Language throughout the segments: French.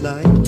night.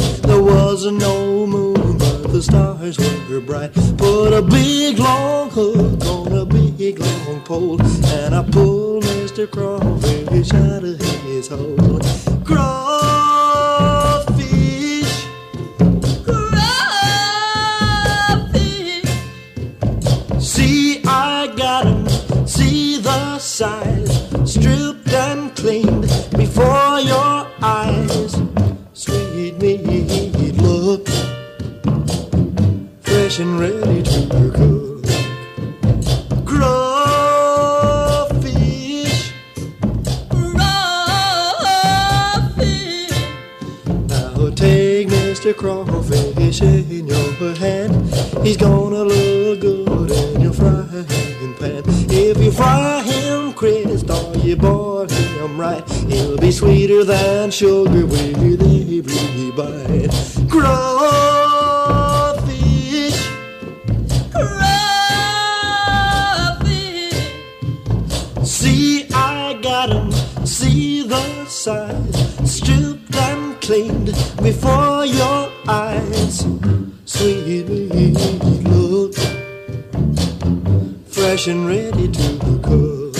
Fresh and ready to cook.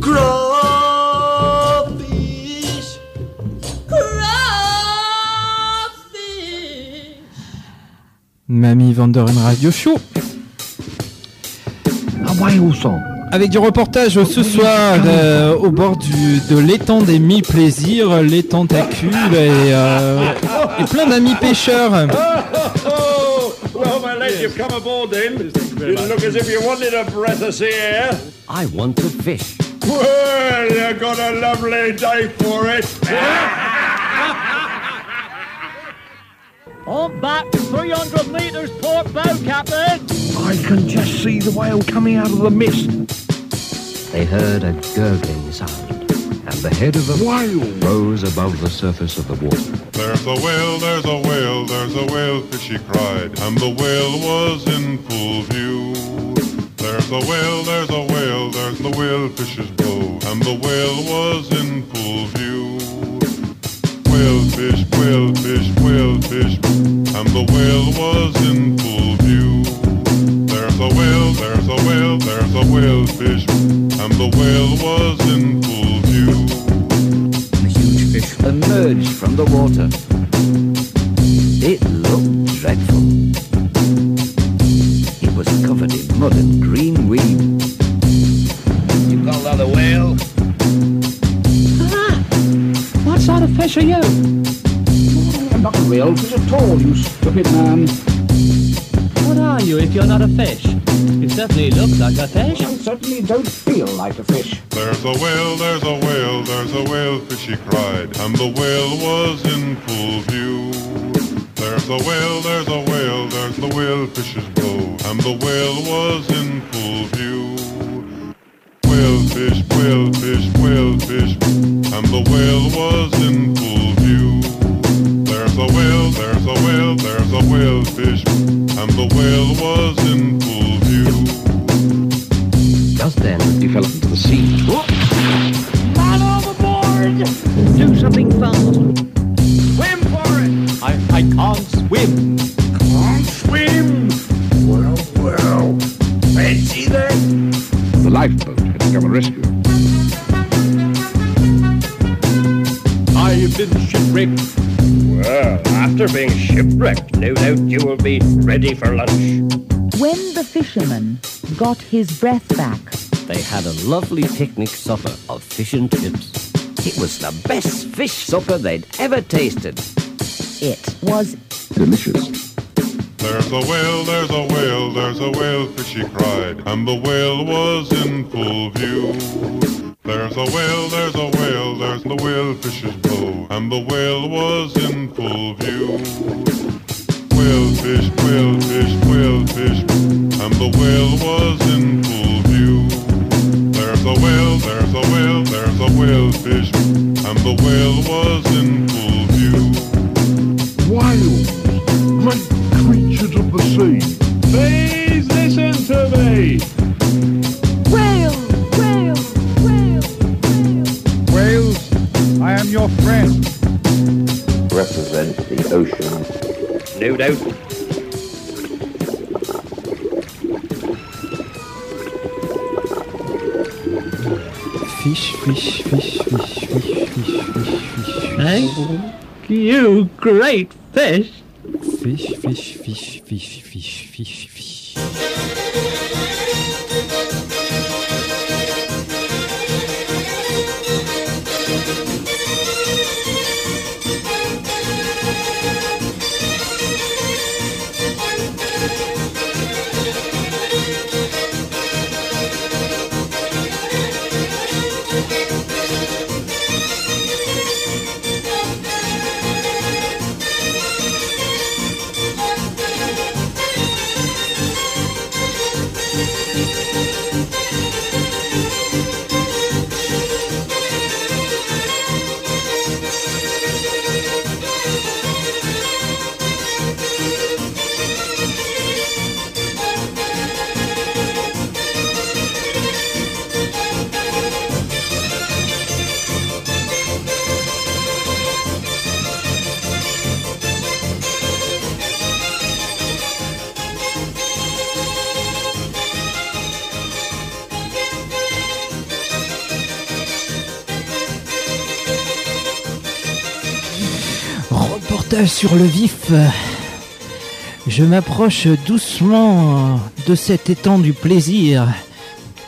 Crawfish, crawfish. Mamie Vanderen Radio Show. Un whale song. Avec du reportage ce soir euh, au bord du, de l'étang des mi-plaisirs, l'étang tacule et, euh, et plein d'amis pêcheurs. you've come aboard then. You look as if you wanted a breath of sea air. I want to fish. Well, you got a lovely day for it. On back, 300 metres port bow, Captain. I can just see the whale coming out of the mist. They heard a gurgling sound, and the head of a Whale. rose above the surface of the water. There's a whale, there's a whale, there's a whale, fishy cried, and the whale was in full view. There's a whale, there's a whale, there's the whale fish's bow, and the whale was in full view. Whale fish, whale fish, whale fish, and the whale was in full view. There's a whale, there's a whale, there's a whale fish, and the whale was in full emerged from the water. It looked dreadful. It was covered in mud and green weed. You call that a whale? Ah! What sort of fish are you? I'm not a real fish at all, you stupid man. What are you if you're not a fish? You certainly look like a fish. Certainly don't feel like a fish. There's a whale, there's a whale, there's a whale, fish, fishy cried, and the whale was in full view. There's a whale, there's a whale, there's the whale fish's bow, and the whale was in full view. Whale fish, whale fish, whale fish, and the whale was in full view. There's a whale, there's a whale, there's a whale fish, and the whale was in full view. Just then, developed into the sea. Man overboard! Do something fast. Swim for it! I, I can't swim. Can't swim. Well, well. Fancy that? The lifeboat had to come and rescue him. I've been shipwrecked. Well, after being shipwrecked, no doubt you will be ready for lunch. When the fisherman got his breath back, They had a lovely picnic supper of fish and chips. It was the best fish supper they'd ever tasted. it was Delicious. There's a whale, there's a whale, there's a whale, fishy cried, and the whale was in full view. There's a whale, there's a whale, there's the whale fish's bow, and the whale was in full view. Whale fish, whale fish, whale fish, and the whale was in full view. There's a whale, there's a whale, there's a whale fish, and the whale was in full view. Whales. Great creatures of the sea. Please listen to me. whale, whale, whale, whale. Wales, I am your friend. Represent the ocean. No doubt. fish, fish, fish, fish, fish, fish, fish. Thank you, great fish. Fish, fish, fish, fish, Sur le vif. Je m'approche doucement de cet étang du plaisir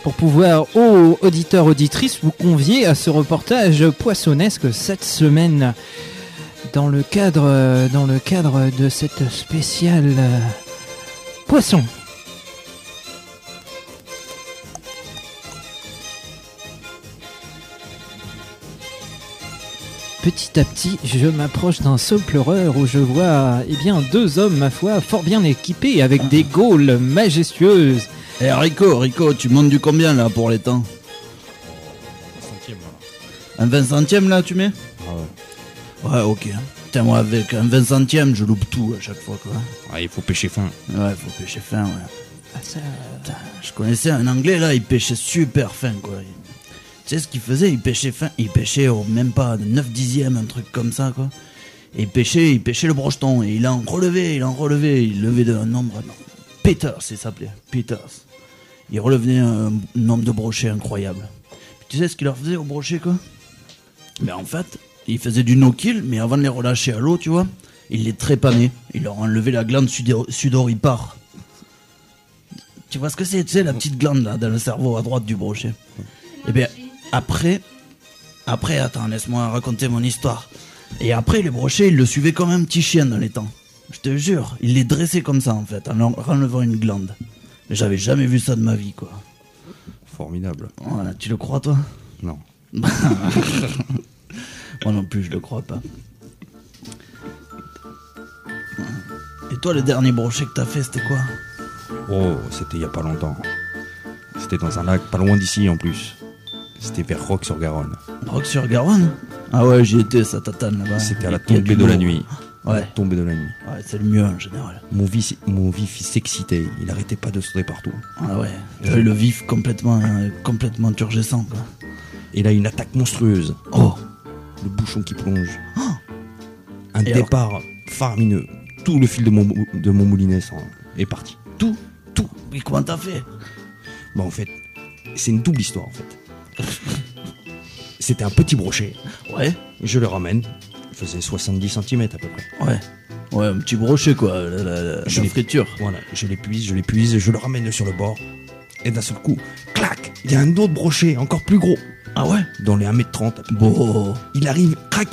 pour pouvoir, aux auditeurs, auditrices, vous convier à ce reportage poissonnesque cette semaine dans le cadre, de cette spéciale poisson. Petit à petit, je m'approche d'un seul pleureur où je vois eh bien, deux hommes, ma foi, fort bien équipés avec des gaules majestueuses. Eh Rico, Rico, tu montes du combien là pour les temps? Un 20 centième là tu mets? Ouais, ok. Putain, moi avec un 20 centième, je loupe tout à chaque fois quoi. Ah, il faut pêcher fin. Ouais, faut pêcher fin, ouais. Putain, je connaissais un anglais là, il pêchait super fin quoi. Tu sais ce qu'il faisait? Il pêchait fin, il pêchait au même pas de 9 dixièmes, un truc comme ça quoi. Et il pêchait, il pêchait le brocheton et il en relevait, il en relevait, il levait d'un nombre. Peters, il s'appelait. Peters. Il relevait un nombre de brochets incroyable. Tu sais ce qu'il leur faisait aux brochets quoi? Mais en fait, il faisait du no-kill, mais avant de les relâcher à l'eau, tu vois, il les trépanait. Il leur enlevait la glande sudo- sudoripare. Tu vois ce que c'est, tu sais, la petite glande là, dans le cerveau à droite du brochet? Et bien, après, après, attends, laisse-moi raconter mon histoire. Et après, les brochets, il le suivait comme un petit chien dans les temps. Je te jure, il les dressait comme ça en fait, en leur enlevant une glande. Mais j'avais jamais vu ça de ma vie, quoi. Formidable. Voilà, tu le crois, toi? Non. Moi non plus, je le crois pas. Et toi, le dernier brochet que t'as fait, c'était quoi? Oh, c'était il y a pas longtemps. C'était dans un lac pas loin d'ici en plus. C'était vers Rock-sur-Garonne. Rock-sur-Garonne Ah ouais, j'y étais, ça tatane là-bas. C'était à la tombée de la nuit. Ouais. tombée de la nuit. Ouais, c'est le mieux en général. Mon vif, mon vif il s'excitait. Il arrêtait pas de sauter partout. Ah ouais, j'avais le vif complètement, euh, complètement turgescent, quoi. Et là, une attaque monstrueuse. Oh Le bouchon qui plonge. Un Et alors départ faramineux. Tout le fil de mon, de mon moulinet est parti. Tout Tout Mais comment t'as fait? Bon, en fait, c'est une double histoire en fait. C'était un petit brochet. Ouais Je le ramène. Il faisait 70 cm à peu près. Ouais. Ouais, un petit brochet, quoi, la, la, la- Je friture. Voilà, je l'épuise, je l'épuise, je le ramène sur le bord. Et d'un seul coup, clac, il y a un autre brochet encore plus gros. Ah ouais? Dans les 1m30 à peu près. Bon. Il arrive, crac,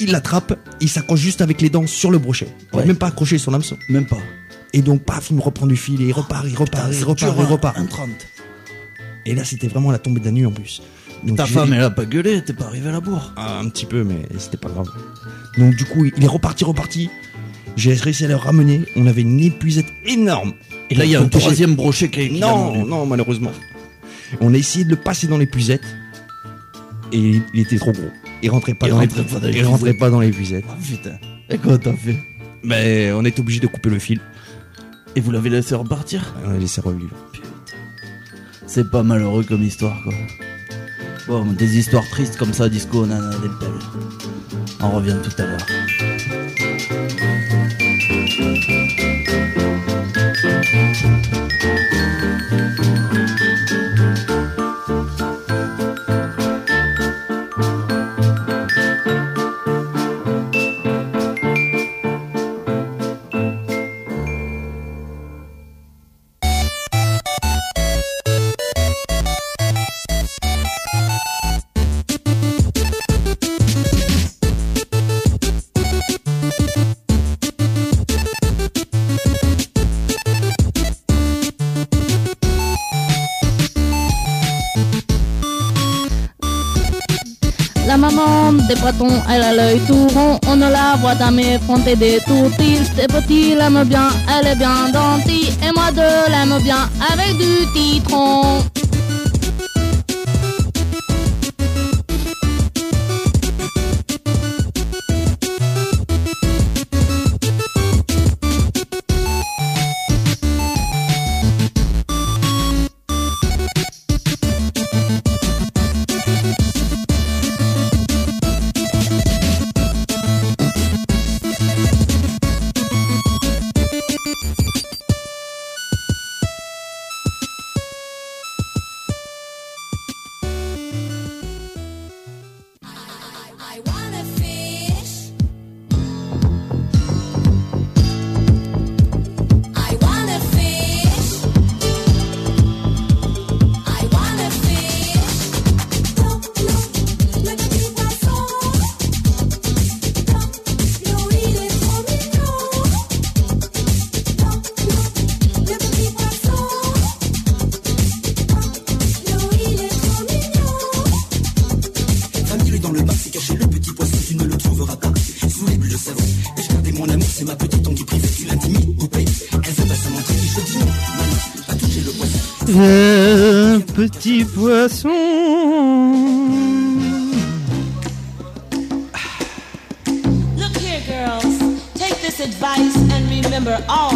il l'attrape, il s'accroche juste avec les dents sur le brochet. Ouais. même pas accroché sur l'hameçon. Même pas. Et donc, paf, il me reprend du fil et il repart, il repart, il repart, il repart. Un 30. Et là, c'était vraiment la tombée de la nuit en plus. Donc, Ta femme, elle a pas gueulé, t'es pas arrivé à la bourre. Ah, un petit peu, mais c'était pas grave. Donc du coup, il est reparti, reparti. J'ai réussi à le ramener. On avait une épuisette énorme. Et là, il y a un troisième brochet qui, a Non, non, malheureusement. On a essayé de le passer dans l'épuisette. Et il était trop gros. Il rentrait pas, Il dans, rentrait pas dans il l'épuisette. rentrait pas dans l'épuisette. Ah, putain. Et comment t'as fait? Mais on est obligé de couper le fil. Et vous l'avez laissé repartir? On a laissé revivre. C'est pas malheureux comme histoire, quoi. Bon, des histoires tristes comme ça, disco, on en a des belles. On revient tout à l'heure. elle a l'œil tout rond, on ne la voit jamais fronter des toupies. C'est petit l'aime bien, elle est bien dentille, et moi de l'aime bien avec du citron. façon. Look here, girls. Take this advice and remember all.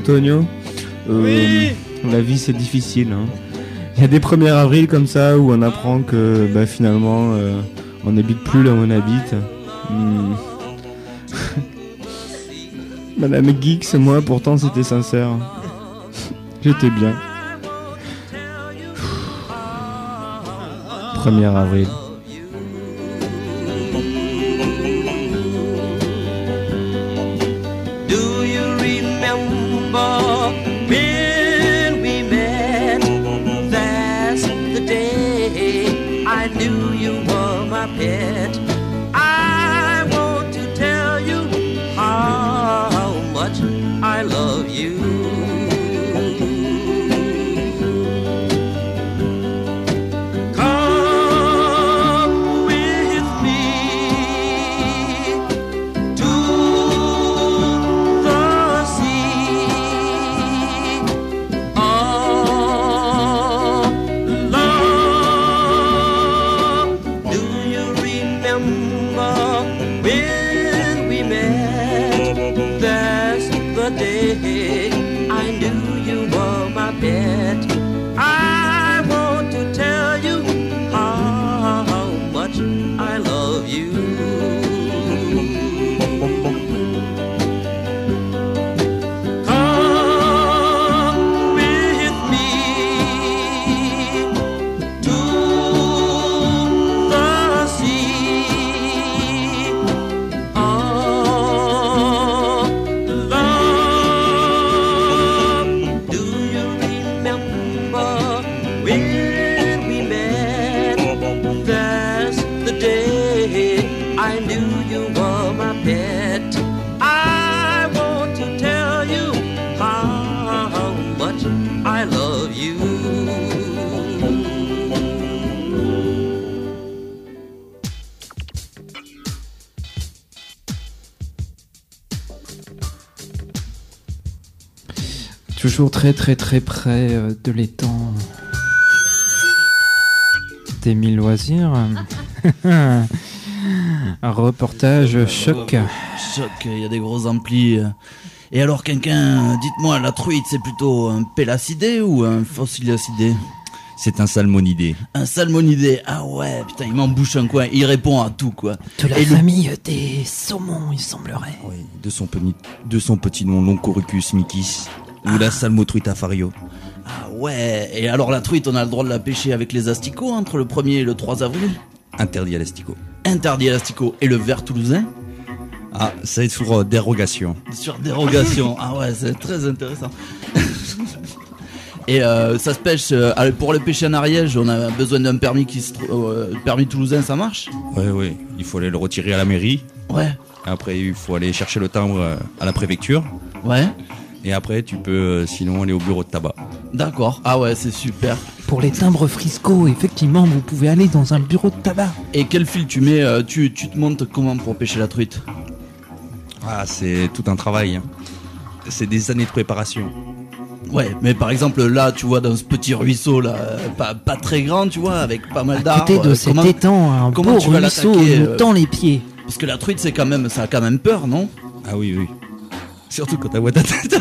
Antonio, euh, la vie c'est difficile. Hein. Il y a des 1er avril comme ça où on apprend que bah, finalement euh, on n'habite plus là où on habite. Hmm. Madame Geeks, moi pourtant c'était sincère. J'étais bien. 1er avril. Toujours très très très près euh, de l'étang d'Émile Loisir. Un reportage choc. Choc, il y a des gros amplis. Et alors, quelqu'un, dites-moi, la truite, c'est plutôt un pélacidé ou un fossiliacidé C'est un salmonidé. Un salmonidé. Ah ouais, putain, il m'en bouche un coin. Il répond à tout, quoi. De la Et le- famille des saumons, il semblerait. Oui, de son, peni- de son petit nom, Loncoricus micis, ou la salmotruita fario. Ah ouais. Et alors, la truite, on a le droit de la pêcher avec les asticots entre le 1er et le 3 avril? Interdit à l'asticot. Interdit à l'asticot. Et le verre toulousain? Ah, ça est sur euh, dérogation. Sur dérogation. ah ouais, c'est très intéressant. Et euh, ça se pêche. euh, allez, pour le pêcher en Ariège, on a besoin d'un permis qui se trou- euh, permis toulousain, ça marche? Oui, oui. Il faut aller le retirer à la mairie. Ouais. Après, il faut aller chercher le timbre euh, à la préfecture. Ouais. Et après, tu peux euh, sinon aller au bureau de tabac. D'accord. Ah ouais, c'est super. Pour les timbres Frisco, effectivement, vous pouvez aller dans un bureau de tabac. Et quel fil tu mets euh, tu, tu te montes comment pour pêcher la truite? Ah, c'est tout un travail. hein. C'est des années de préparation. Ouais, mais par exemple là, tu vois, dans ce petit ruisseau là, euh, pas, pas très grand, tu vois, avec pas mal À d'arbres. côté de euh, cet comment- étang, un comment beau tu vas ruisseau l'attaquer, nous euh, tend les pieds. Parce que la truite, c'est quand même, ça a quand même peur, non? Ah oui, oui. Surtout quand t'as voix ta tête.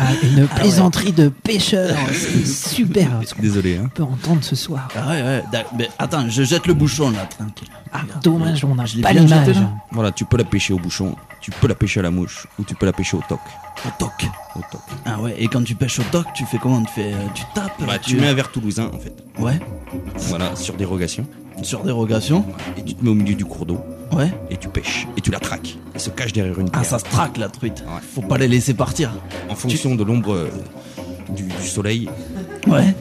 Ah, une plaisanterie de pêcheur, c'est super ce qu'on Désolé, hein. peut entendre ce soir. Ah ouais, ouais. Mais attends, je jette le bouchon là, tranquille. Ah, dommage, on n'a pas l'image. là Voilà, tu peux la pêcher au bouchon, tu peux la pêcher à la mouche, ou tu peux la pêcher au toc. Au toc. Au toc. Ah ouais, et quand tu pêches au toc, tu fais comment? Tu fais, euh, tu tapes Bah, tu mets un verre toulousain en fait. Ouais. Voilà, sur dérogation. Sur dérogation. Et tu te mets au milieu du cours d'eau. Ouais. Et tu pêches. Et tu la traques. Elle se cache derrière une Ah, pierre. ça se traque la truite. Ouais. Faut pas les laisser partir. En fonction de l'ombre euh, du, du soleil, Ouais.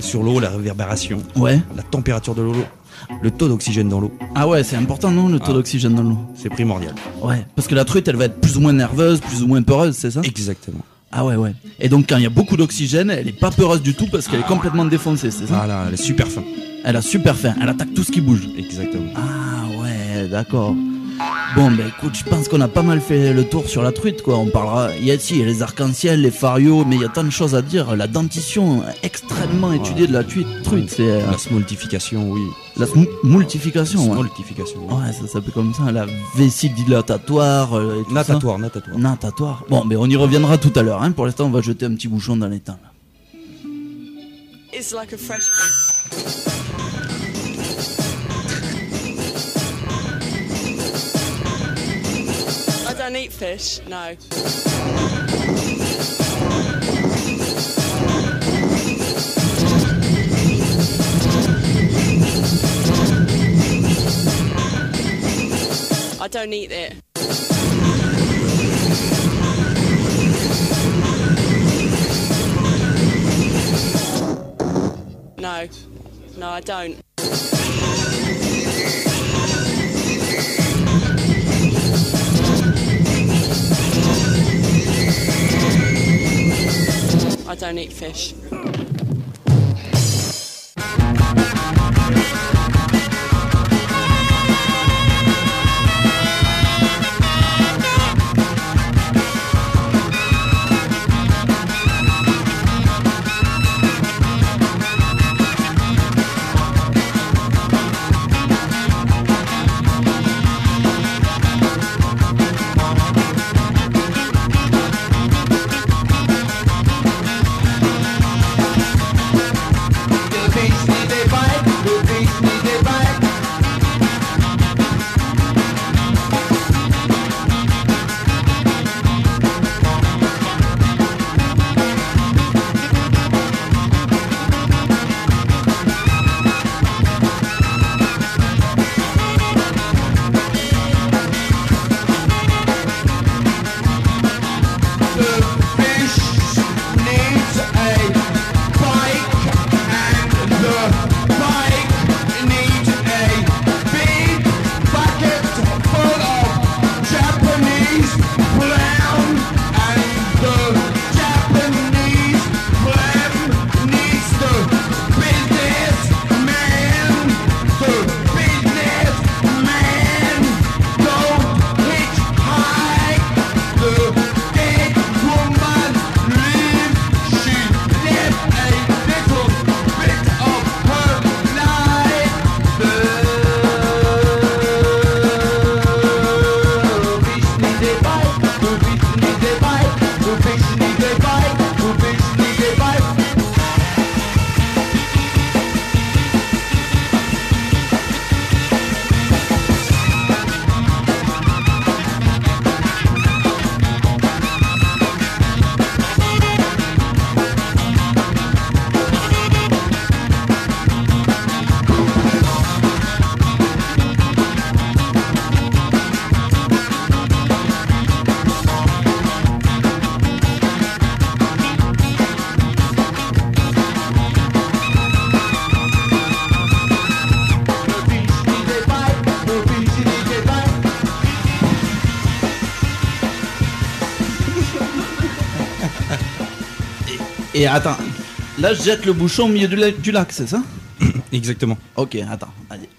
sur l'eau, la réverbération, Ouais. la température de l'eau, le taux d'oxygène dans l'eau, Ah ouais, c'est important, non, le taux Ah. d'oxygène dans l'eau? C'est primordial. Ouais. Parce que la truite, elle va être plus ou moins nerveuse, plus ou moins peureuse, c'est ça? Exactement. Ah ouais, ouais. Et donc, quand il y a beaucoup d'oxygène, elle est pas peureuse du tout parce qu'elle est complètement défoncée, c'est ça? Voilà, elle est super fin. Elle a super faim, elle attaque tout ce qui bouge. Exactement. Ah ouais, d'accord. Bon, bah écoute, je pense qu'on a pas mal fait le tour sur la truite, quoi. On parlera. Il y a, si, il y a les arcs-en-ciel, les farios, mais il y a tant de choses à dire. La dentition extrêmement étudiée de la truite, truite c'est euh, La smoltification, oui. la sm- multification. ouais. Smoltification. oui. Ouais, ça s'appelle comme ça, la vessie dilatatoire. euh, et tout Natatoire, natatoire. ça. Natatoire. Bon, mais on y reviendra tout à l'heure. Hein. Pour l'instant, on va jeter un petit bouchon dans l'étang. là. It's like a fresh. Don't eat fish, no. I don't eat it. No, no, I don't. Don't eat fish. Et attends, là je jette le bouchon au milieu du, la- du lac, c'est ça Exactement. Ok, attends, allez.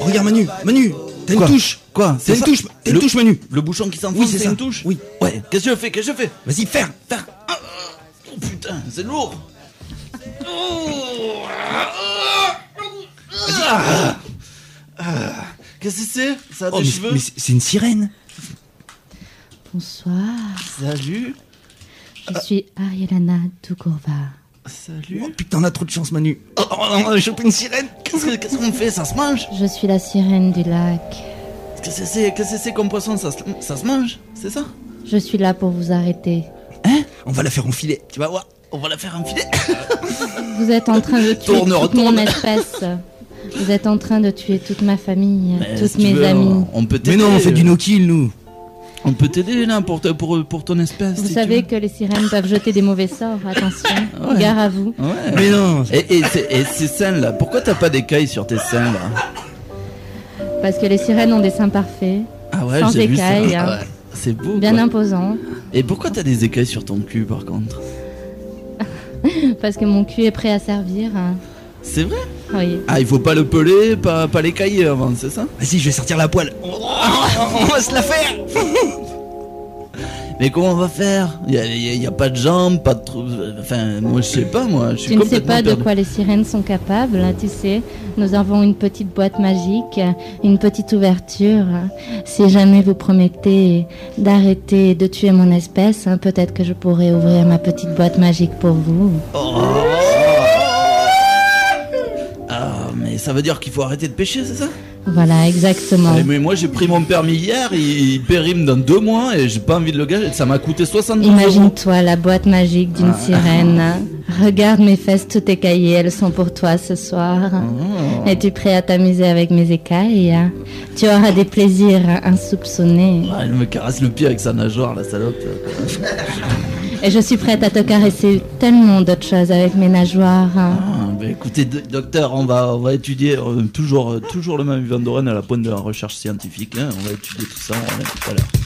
Oh, regarde Manu, Manu, t'as une touche. Quoi T'as une touche, t'as une touche Manu. Le bouchon qui s'enfonce, Oui, c'est une touche Oui. Ouais, qu'est-ce que je fais Qu'est-ce que je fais Vas-y, faire. Faire. Ah, Oh putain, c'est lourd. Ah, ah, Qu'est-ce que c'est Ça a Oh, des mais, cheveux mais c'est une sirène. Bonsoir, Salut. Je suis Arielana Tukurva. Salut. Oh putain, on a trop de chance Manu. Oh, oh, on a chopé une sirène. Qu'est-ce que- qu'est-ce qu'on fait? Ça se mange? Je suis la sirène du lac. Qu'est-ce que c'est Qu'est-ce que c'est comme poisson? Ça, se- ça se mange C'est ça? Je suis là pour vous arrêter. On va la faire enfiler. Tu vas voir, on va la faire enfiler. Vous êtes en train de tuer Tourne, toute mon espèce. Vous êtes en train de tuer toute ma famille, Mais toutes si mes veux, amies. On peut Mais non, on fait du no-kill nous. On peut t'aider là pour, te- pour, pour ton espèce. Vous si savez que les sirènes peuvent jeter des mauvais sorts, attention. Ouais. Gare à vous. Ouais. Mais non. Et, et, c'est- et ces seins là, pourquoi t'as pas d'écailles sur tes seins là Parce que les sirènes ont des seins parfaits, Ah ouais, sans j'ai vu ça. écailles, Ah hein. ouais. C'est beau. bien quoi. imposants. Et pourquoi t'as des écailles sur ton cul par contre? Parce que mon cul est prêt à servir. hein. C'est vrai Oui. Ah, il faut pas le peler, pas, pas l'écailler avant, c'est ça Vas-y, je vais sortir la poêle. Oh, on va se la faire. Mais comment on va faire? Il y a, a- y a pas de jambes, pas de trou. Enfin, moi je sais pas, moi. Je suis Tu ne sais pas de quoi les sirènes sont capables, hein, tu sais. Nous avons une petite boîte magique, une petite ouverture. Si jamais vous promettez d'arrêter de tuer mon espèce, hein, peut-être que je pourrais ouvrir ma petite boîte magique pour vous. Ah, ça veut dire qu'il faut arrêter de pêcher, c'est ça? Voilà, exactement. Eh, Mais moi j'ai pris mon permis hier, il, il périme dans deux mois et j'ai pas envie de le gager. Ça m'a coûté 72 euros. Imagine-toi la boîte magique d'une Ah. sirène. Regarde mes fesses toutes écaillées, elles sont pour toi ce soir. Oh. Es-tu prêt à t'amuser avec mes écailles? Tu auras des plaisirs insoupçonnés. Ah, elle me caresse le pied avec sa nageoire, la salope. Et je suis prête à te caresser tellement d'autres choses avec mes nageoires. Ah, bah, écoutez, do- docteur, on va, étudier euh, toujours, euh, toujours le même Yvan Doren à la pointe de la recherche scientifique. hein. On va étudier tout ça, on tout à l'heure.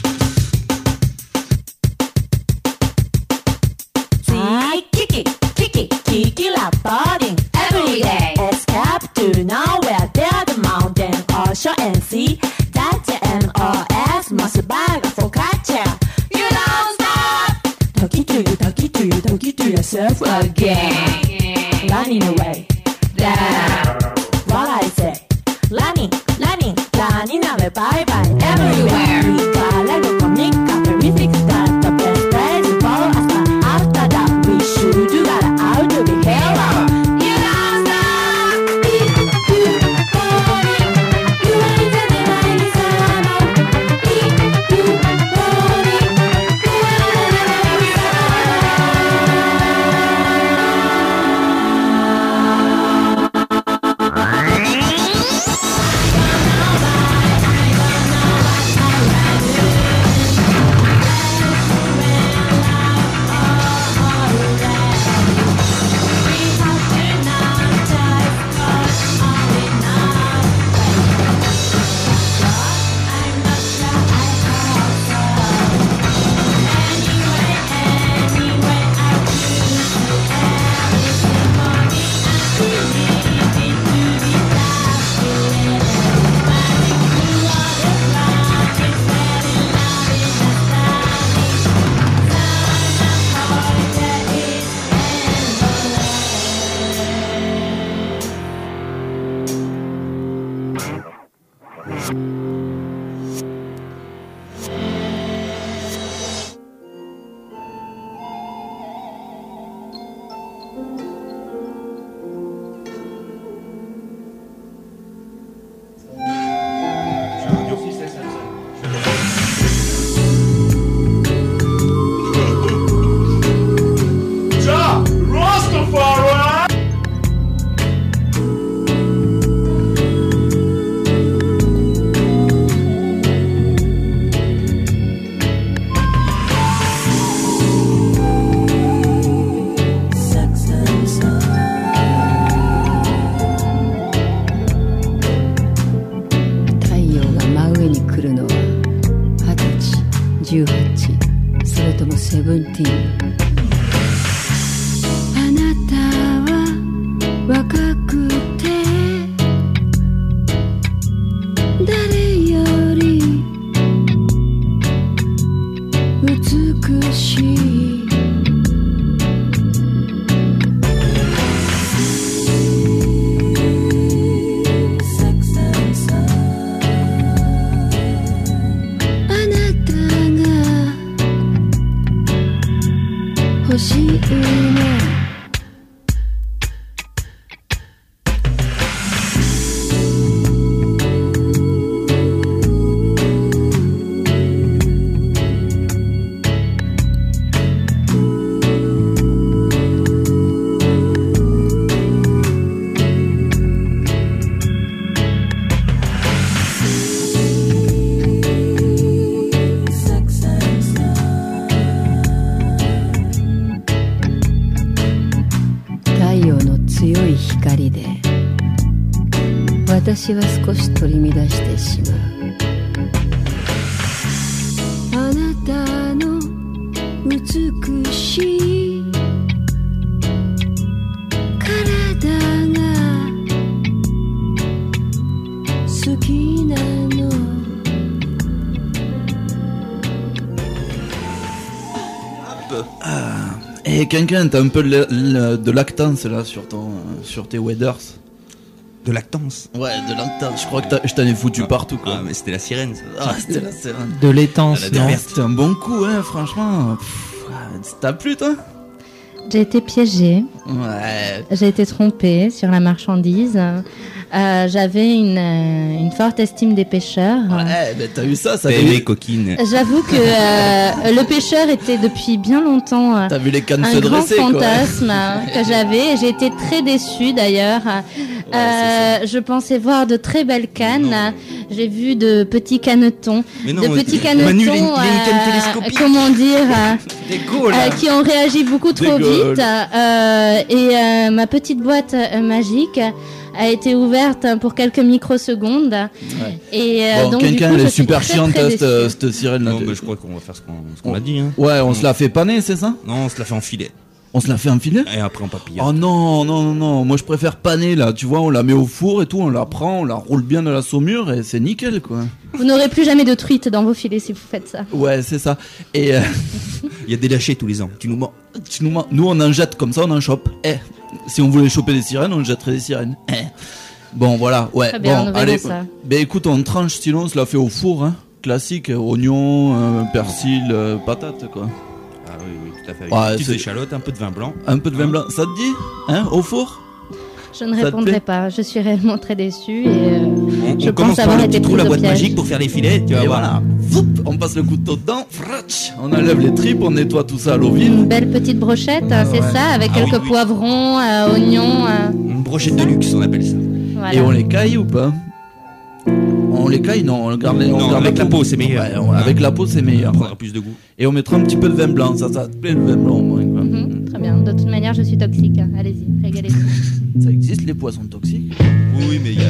you. 私は少し取り乱してしまうあなたの美しい体が好きなの Ah. Et quelqu'un, t'as un peu de, de- de lactance là sur, ton, euh, sur tes waders. De lactance Ouais, de lactance. Je crois que je t'en ai foutu partout quoi. Ah, mais c'était la sirène, ça. Ah, c'était la sirène. De l'étance, Ah, C'était un bon coup, hein, franchement. Ah, T'as plu toi? J'ai été piégée. Ouais. J'ai été trompée sur la marchandise. Euh, J'avais une, euh, une forte estime des pêcheurs. Ouais, ben t'as eu ça, ça fait- coquine. J'avoue que euh, le pêcheur était depuis bien longtemps euh, T'as vu les cannes un se grand dresser, quoi. fantasme que j'avais. J'ai été très déçue d'ailleurs. Euh, je pensais voir de très belles cannes. J'ai vu de petits canetons, Mais non, de petits Manu, canetons, il a une- il a une canne euh, télescopique. comment dire, euh, euh, qui ont réagi beaucoup trop vite. euh, et euh, ma petite boîte euh, magique a été ouverte pour quelques microsecondes. Et euh, Bon, donc du quelqu'un, coup, elle je est super très, chiante, cette, cette sirène là. Non, mais je crois qu'on va faire ce qu'on ce qu'on a dit. Hein. Ouais, on se la fait paner, c'est ça? Non, on se la fait enfiler. On se la fait enfiler Et après, on papillonne. Oh non, non, non, non, moi je préfère paner là, tu vois, on la met au four et tout, on la prend, on la roule bien dans la saumure et c'est nickel quoi. Vous n'aurez plus jamais de truite dans vos filets si vous faites ça. Ouais, c'est ça. Et euh, Il y a des lâchers tous les ans. Tu nous mens. tu nous, mens- nous on en jette comme ça, on en chope. Eh, si on voulait choper des sirènes, on jetterait des sirènes. Eh. Bon, voilà, ouais. Très bien, bon, allez. ça. Ben écoute, on tranche, sinon on se la fait au four, hein. Classique, euh, oignon, euh, persil, euh, patate quoi. Ah oui, oui, tout à fait. Ouais, Une petite c'est- échalote, un peu de vin blanc. Un peu de vin blanc, ça te dit Hein, au four? Je ne Ça répondrai pas. Je suis réellement très déçue et euh, On, je on commence pense par avoir le été petit trou, la boîte piège. magique pour faire les filets. Tu vas Et voir. voilà, Foup, on passe le couteau dedans, fratch, on enlève les tripes, on nettoie tout ça à l'eau vive. Une belle petite brochette, hein, c'est ouais. ça, avec Ah oui, quelques oui. poivrons, euh, oignons. euh, Une brochette de luxe, on appelle ça. voilà. Et on les caille ou pas? On les caille Non, on garde les, on Non, garde avec la peau, c'est meilleur. Ouais, on- avec la peau, c'est meilleur. Ça prendra plus de goût. Et on mettra un petit peu de vin blanc, ça, ça te plaît le vin blanc au moins, quoi. Mhm, très bien. De toute manière, je suis toxique. hein. Allez-y, régalez-vous. Ça existe les poissons toxiques? Oui, oui, mais il y,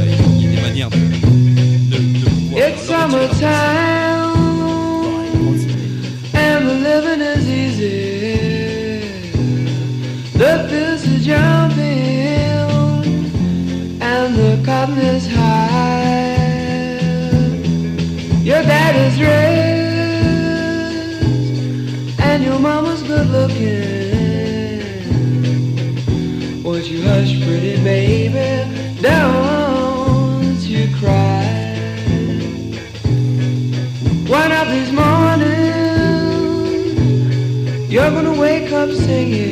y a des manières de. de, de pouvoir It's summertime and the living is easy. The fields are jumping and the cotton is high. Rich and your mama's good looking. Won't you hush, pretty baby? Don't you cry. One of these mornings, you're gonna wake up singing.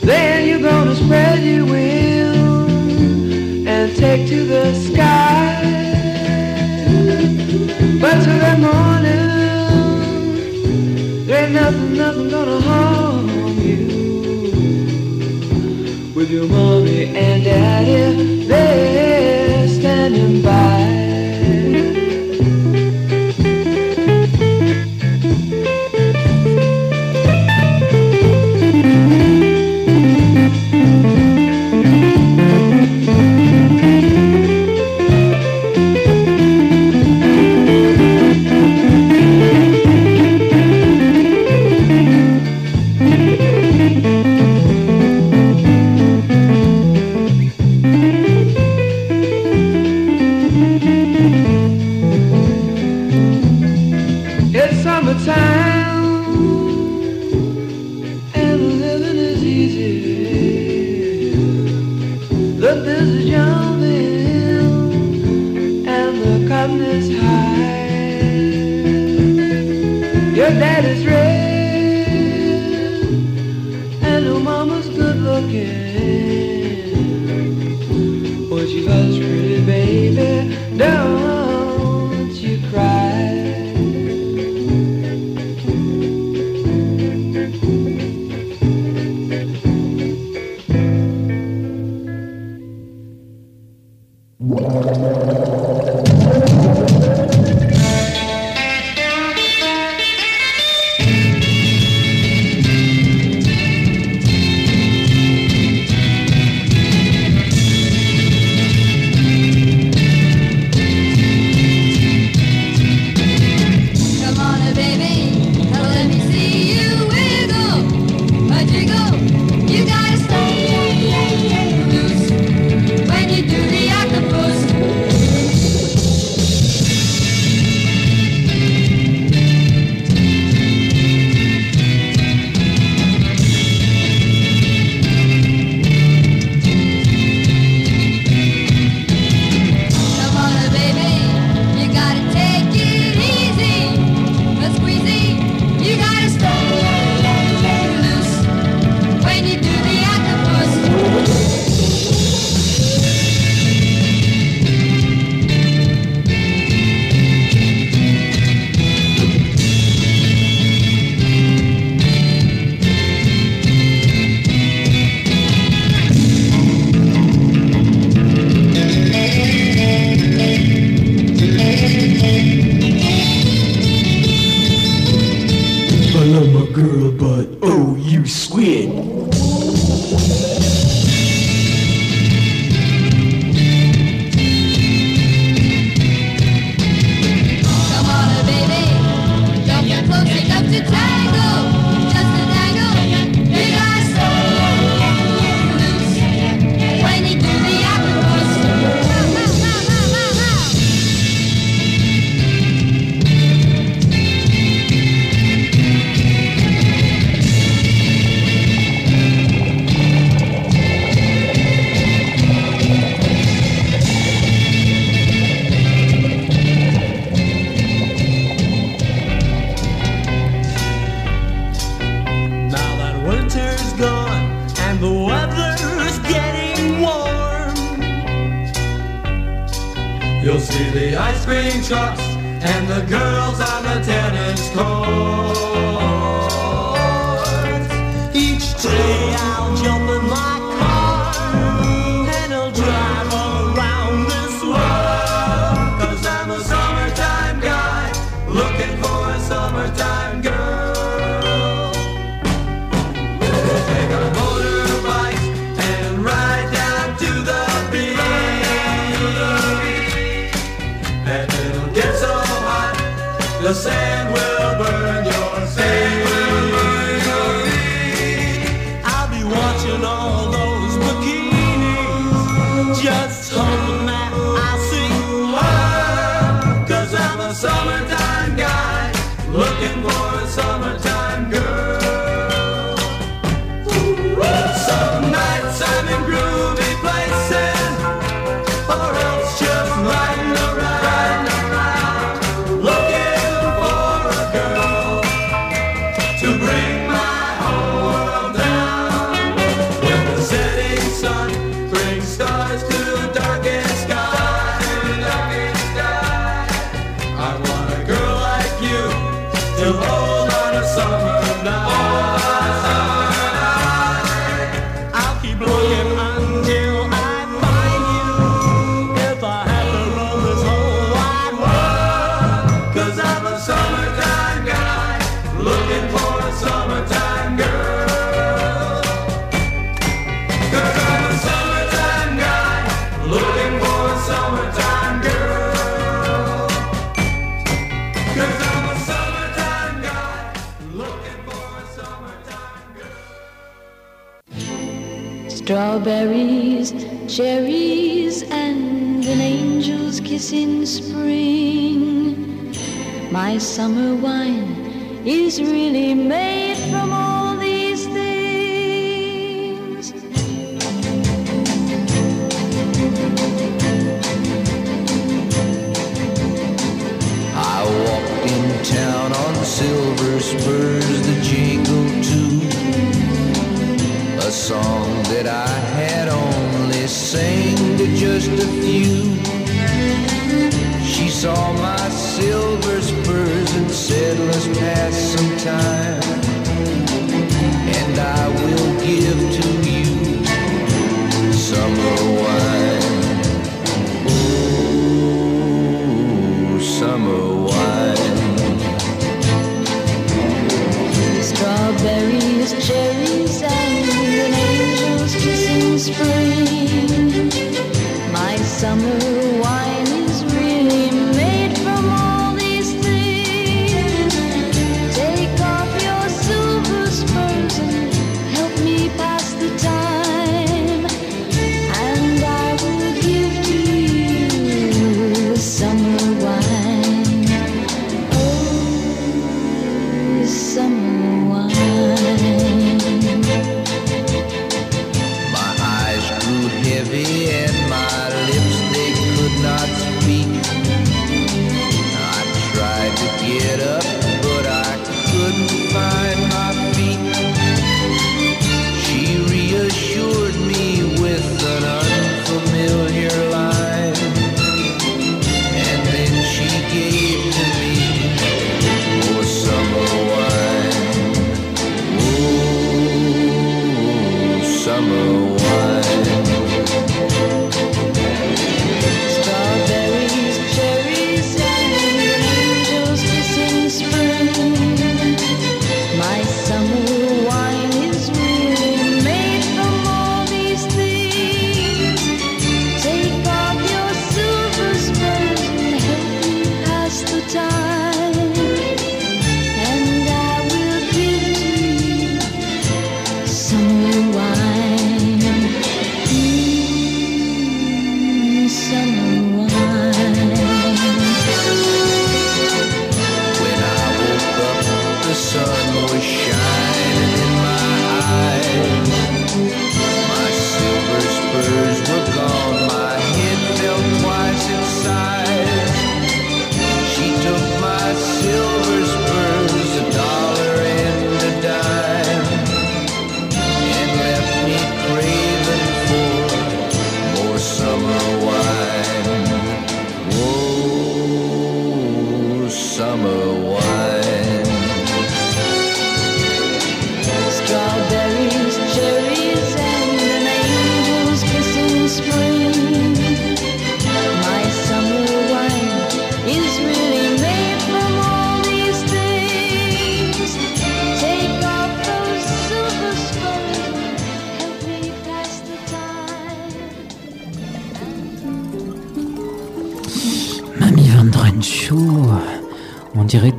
Then you're gonna spread your wings and take to the sky. But till that morning, ain't nothing, nothing gonna harm you. With your mommy and daddy, they're standing by. 几分 the same. strawberries, cherries, and an angel's kiss in spring. My summer wine is really made from all.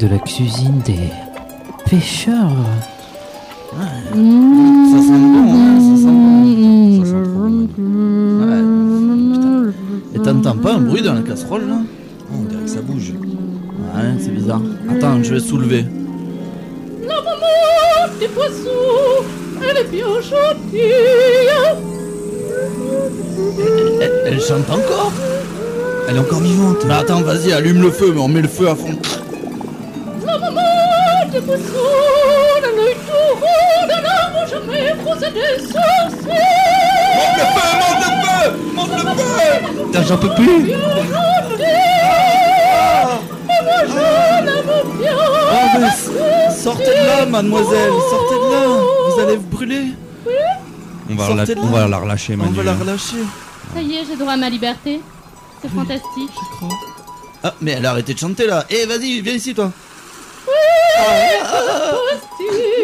De la cuisine des pêcheurs. Ça sent bon, hein, ça sent bon. Ça sent trop bon. Ouais, putain. Et t'entends pas un bruit dans la casserole là? On dirait que ça bouge. Ouais, c'est bizarre. Attends, je vais soulever. La maman des poissons, elle est bien gentille. Elle, elle chante encore? Elle est encore vivante. Bah attends, vas-y, allume le feu, mais on met le feu à fond. Putain, j'en peux plus. Ah, mais s- sortez de là, mademoiselle, sortez de là Vous allez vous brûler On va, la, on va la relâcher, On Manu. va la relâcher. Ça y est, j'ai droit à ma liberté. C'est fantastique. Ah, mais elle a arrêté de chanter là. Eh, vas-y, viens ici toi. É Pussy!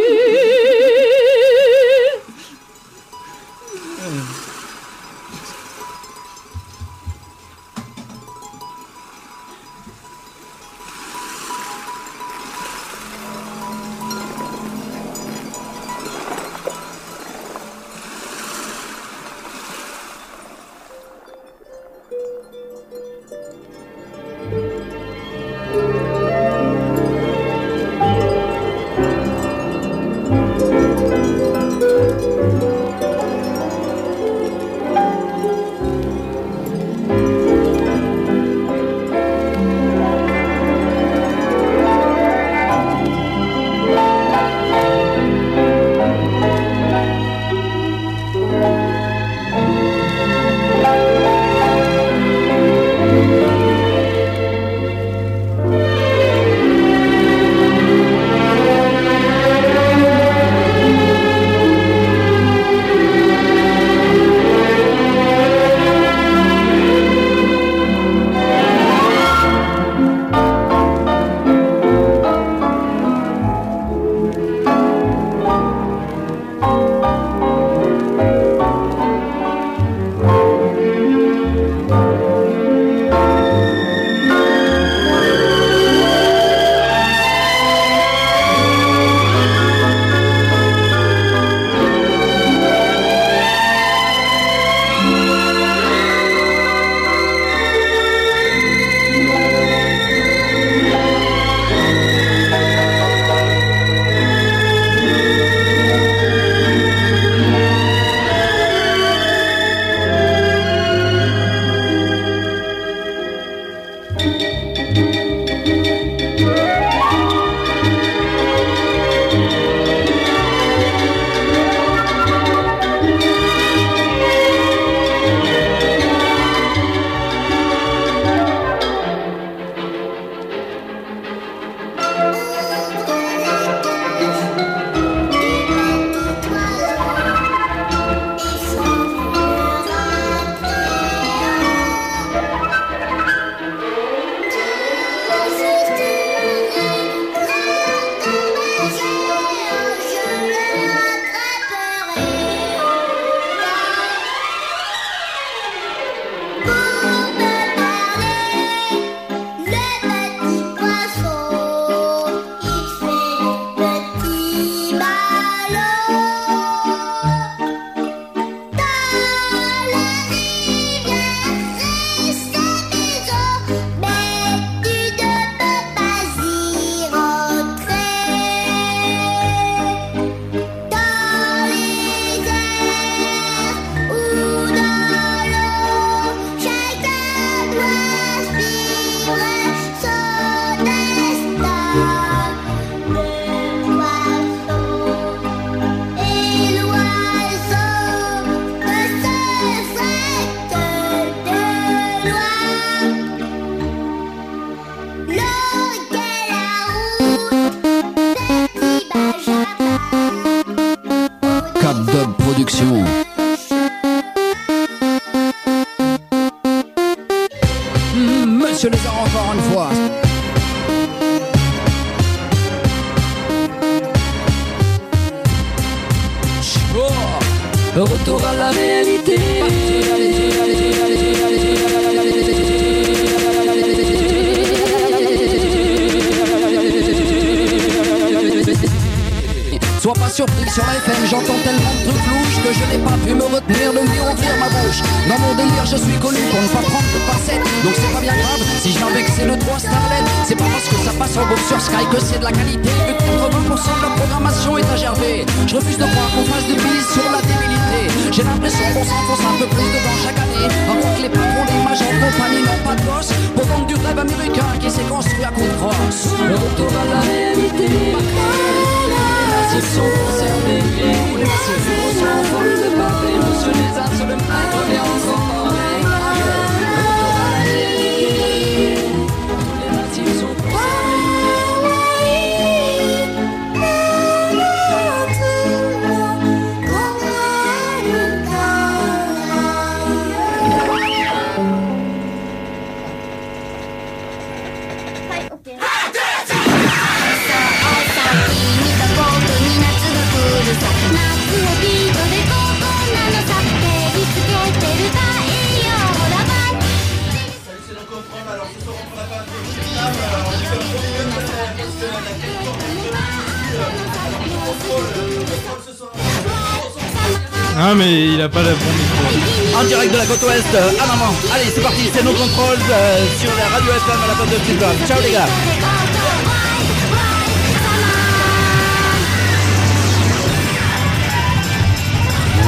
pas la bon. En direct de la côte ouest, euh, à maman. Allez, c'est parti, c'est nos contrôles euh, sur la radio FM à la base de Tilburg. Ciao les gars.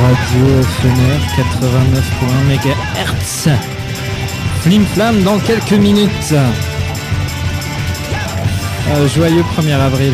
Radio FMR 89.1 MHz. Flim flam dans quelques minutes. Euh, joyeux 1er avril.